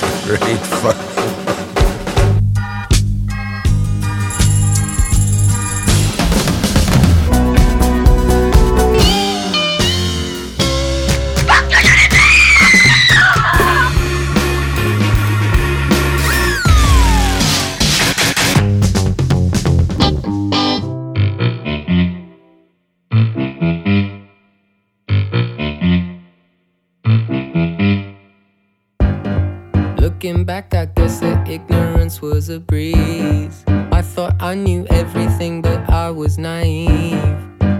Great back, I guess that ignorance was a breeze. I thought I knew everything, but I was naive.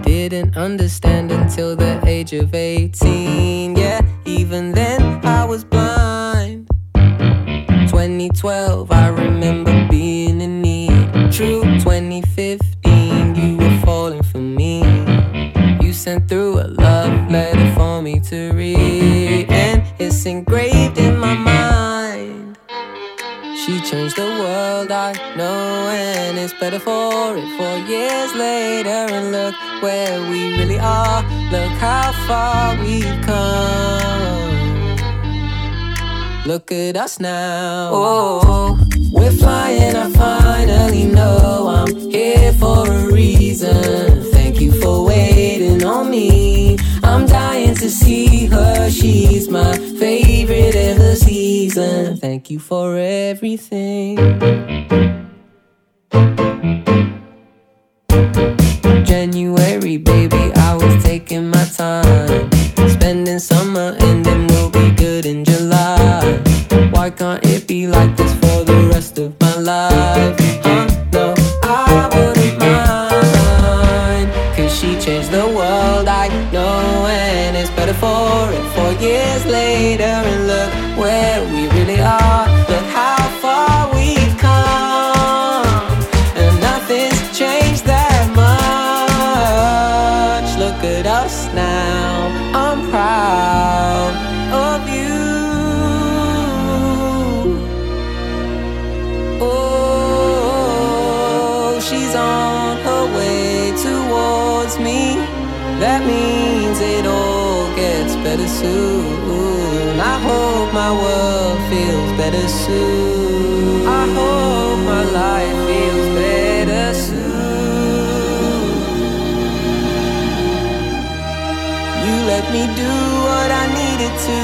Didn't understand until the age of 18. Yeah, even then I was blind. 2012, I remember being in need. True, 2015, you were falling for me. You sent through a love letter for me to read, and it's engraved in. She changed the world, I know, and it's better for it. Four years later, and look where we really are. Look how far we've come. Look at us now. Oh, we're flying. I finally know I'm here for a reason. Thank you for waiting on me. I'm dying to see her. She's my favorite of the season. Thank you for everything. January, baby, I was taking my time. Spending summer and then we'll be good in July. Why can't it be like this for the rest of my life? Huh? My world feels better soon. I hope my life feels better soon. You let me do what I needed to.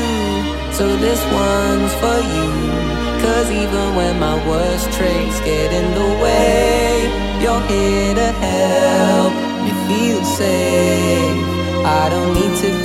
So this one's for you. Cause even when my worst traits get in the way, you're here to help me feel safe. I don't need to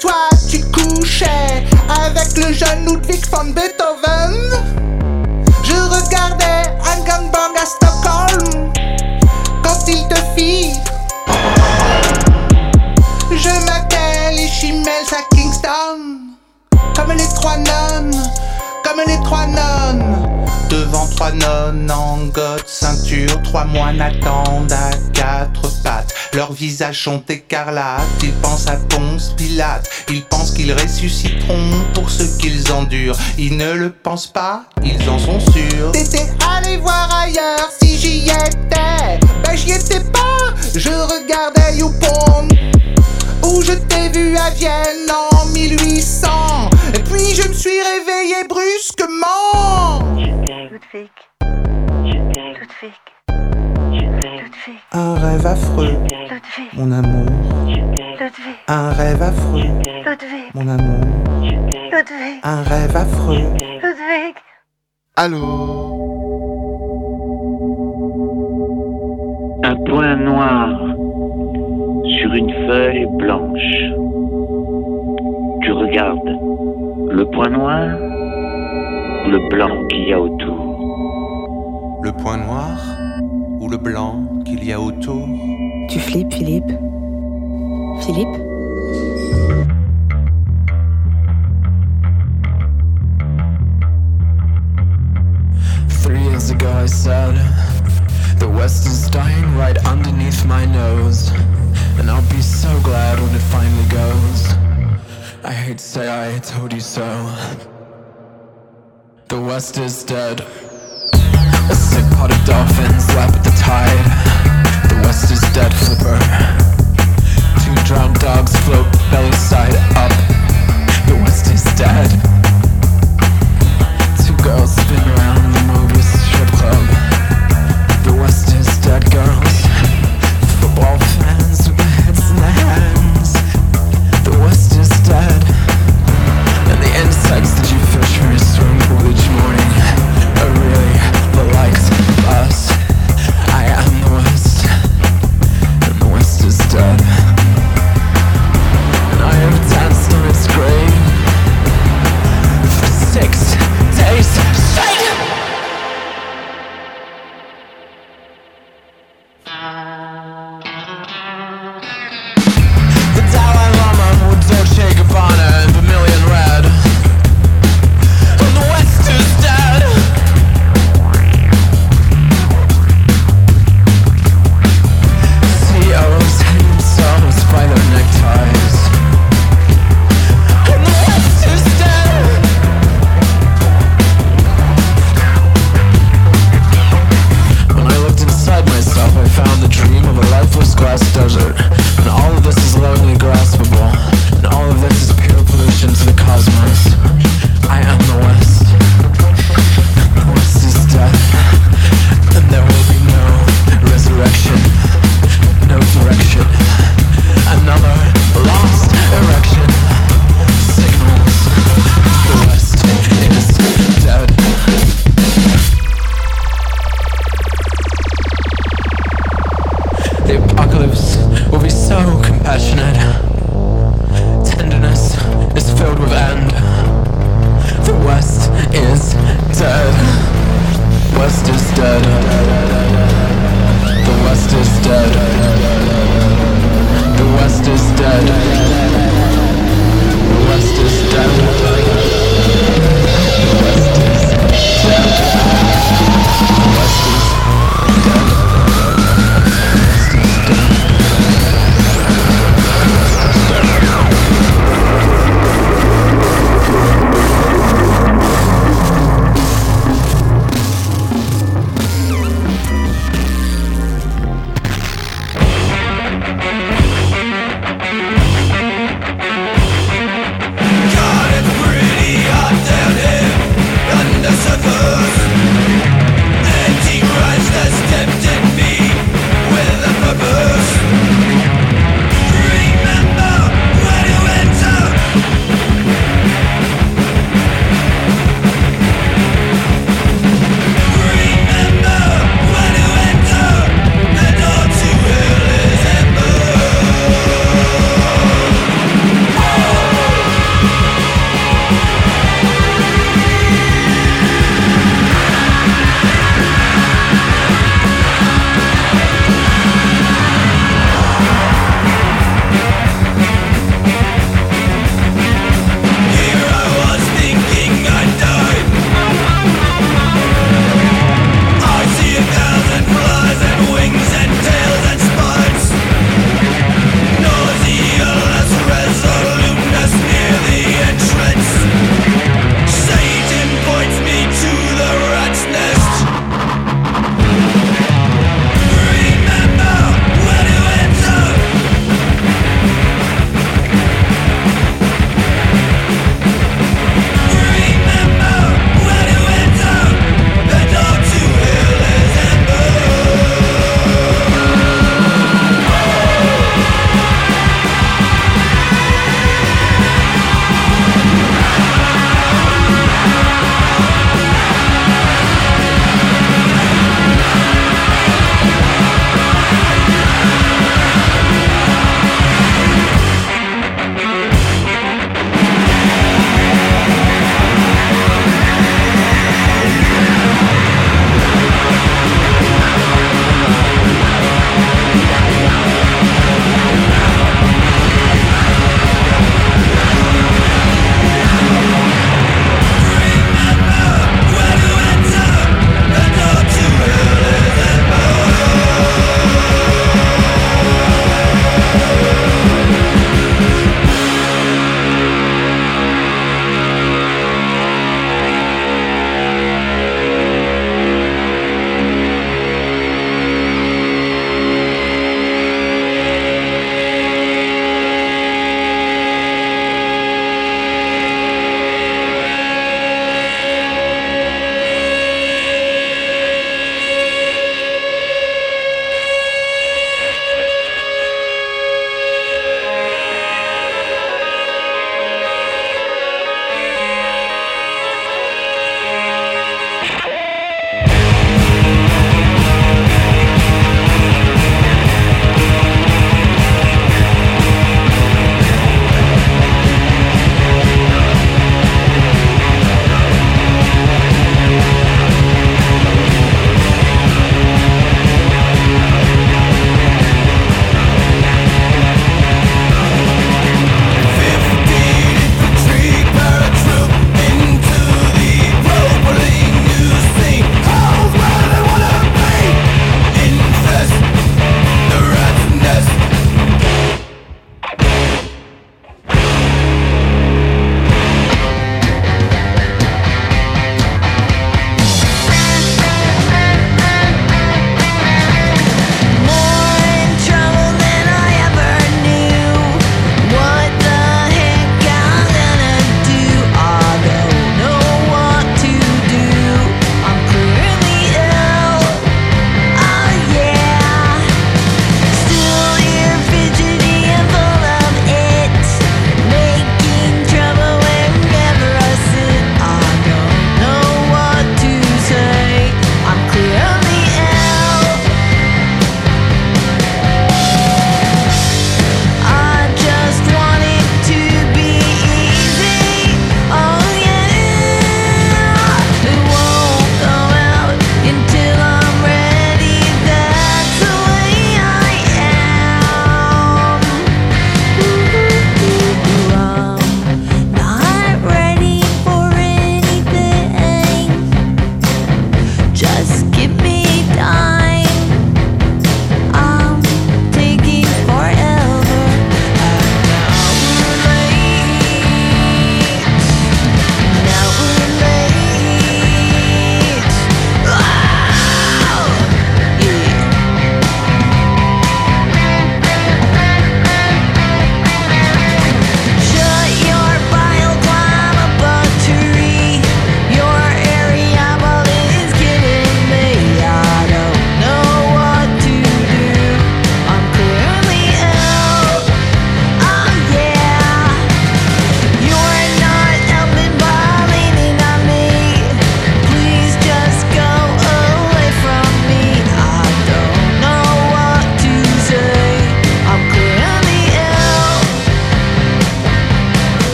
toi tu couchais avec le jeune Ludwig von Beethoven. Je regardais gangbang à Stockholm quand il te fit. Je m'appelle les à Kingston. Comme les trois nonnes, comme les trois nonnes. Trois nonnes en gotte, ceinture, trois moines attendent à quatre pattes. Leurs visages sont écarlates, ils pensent à Ponce Pilate, ils pensent qu'ils ressusciteront pour ce qu'ils endurent. Ils ne le pensent pas, ils en sont sûrs. T'étais allé voir ailleurs si j'y étais. Ben j'y étais pas, je regardais YouPorn. Où je t'ai vu à Vienne en 1800. Et puis je me suis réveillé brusquement. Ludwig. Ludwig. Ludwig. Un rêve affreux, Ludwig. mon amour. Ludwig. Un rêve affreux, Ludwig. mon amour. Ludwig. Un rêve affreux. Ludwig. Allô? Un point noir sur une feuille blanche. Tu regardes le point noir ou le blanc qu'il y a autour. Le point noir ou le blanc qu'il y a autour? Tu flippes, Philippe. Philippe? Three years ago I said The West is dying right underneath my nose And I'll be so glad when it finally goes I hate to say I told you so. The West is dead. A sick pot of dolphins lap at the tide. The West is dead, flipper. Two drowned dogs float belly side up. The West is dead. Two girls spin around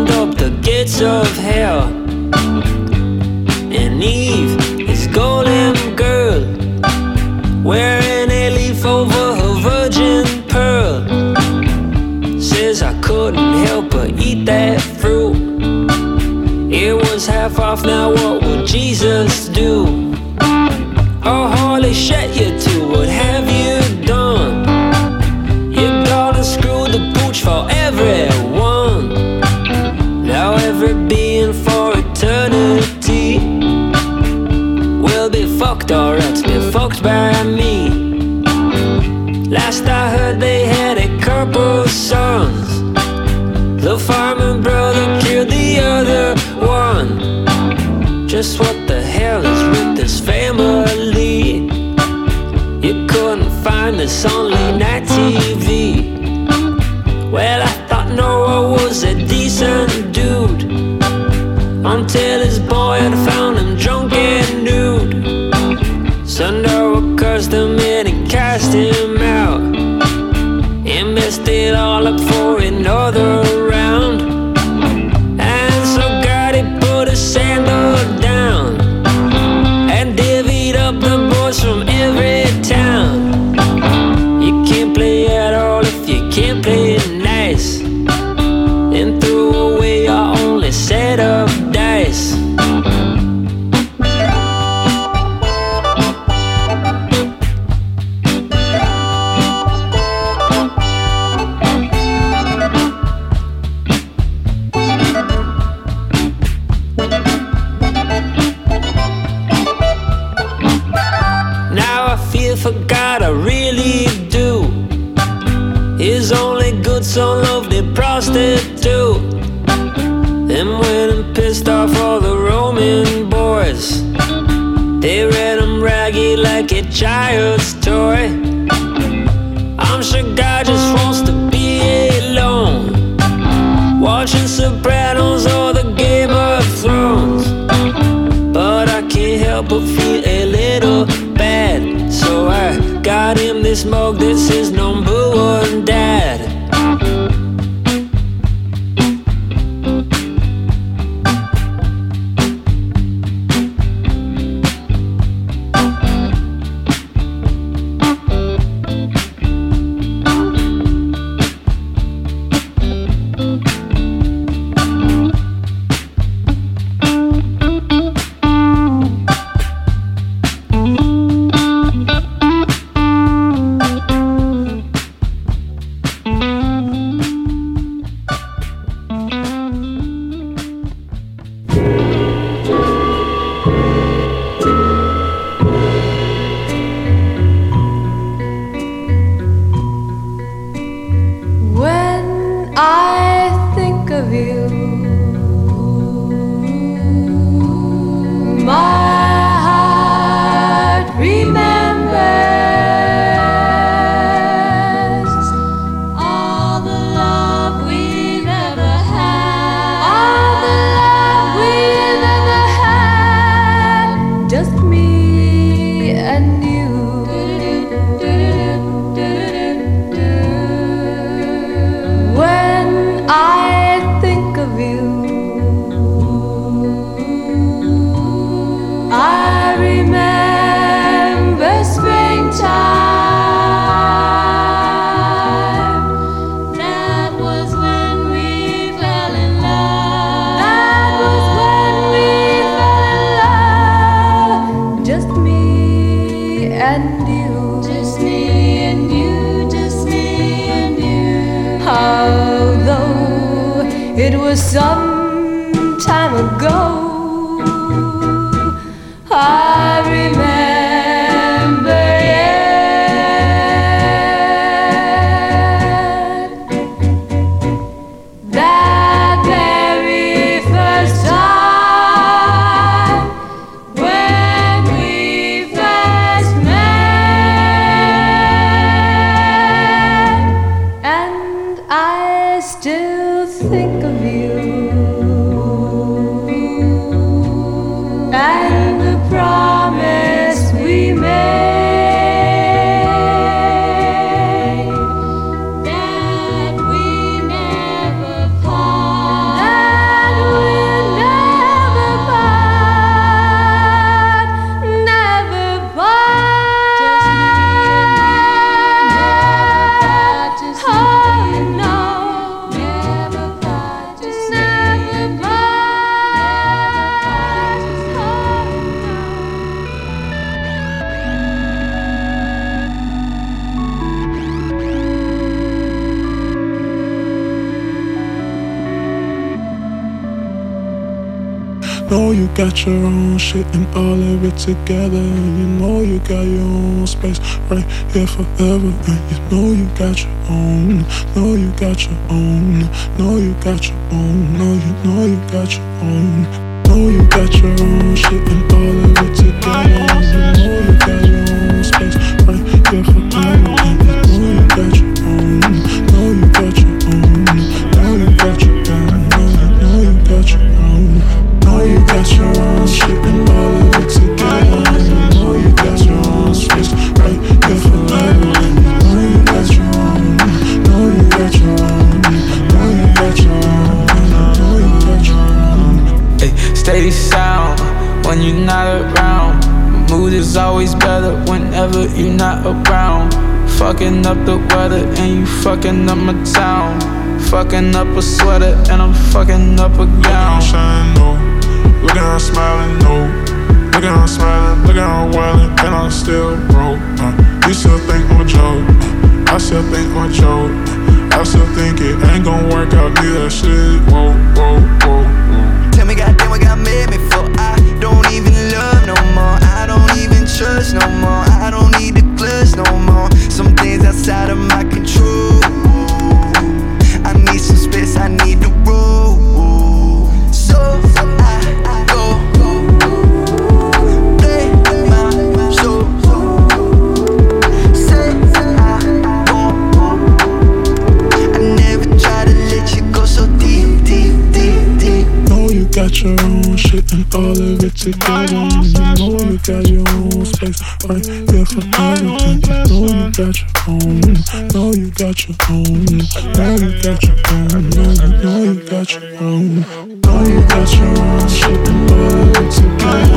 up the gates of hell. that I really do is only good, so love the prostitute. And when I'm pissed off, all the Roman boys they read them ragged like a child's toy. I'm sure God this is number some got your own shit and all of it together. And you know you got your own space right here forever. And you know you got your own. Know you got your own. Know you got your own. Know you know you got your own. Know you got your own shit and all of it together. You know you got your own space right here forever. Up and you fucking up my town. Fucking up a sweater and I'm fucking up a gown. Shine, no. Look at her smiling, no. Look at her smiling, look at her wildin', and I'm still broke. Uh, you still think I'm a joke. Uh, I still think I'm a joke. Uh, I still think it ain't gon' work out, neither shit. Whoa, whoa, whoa, whoa. Tell me, goddamn, what God made me for? I don't even love no more. I don't even trust no more. I don't need the clutch no more. Some things outside of my control. I need some space. I need the road. Your own shit and all of it together. And you know you got your own space right here forever. And you know you got your own. Know you got your own. Know you got your own. You know you got your own. Know you got your own shit and all of it together.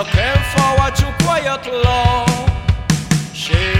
Looking forward to quiet love. She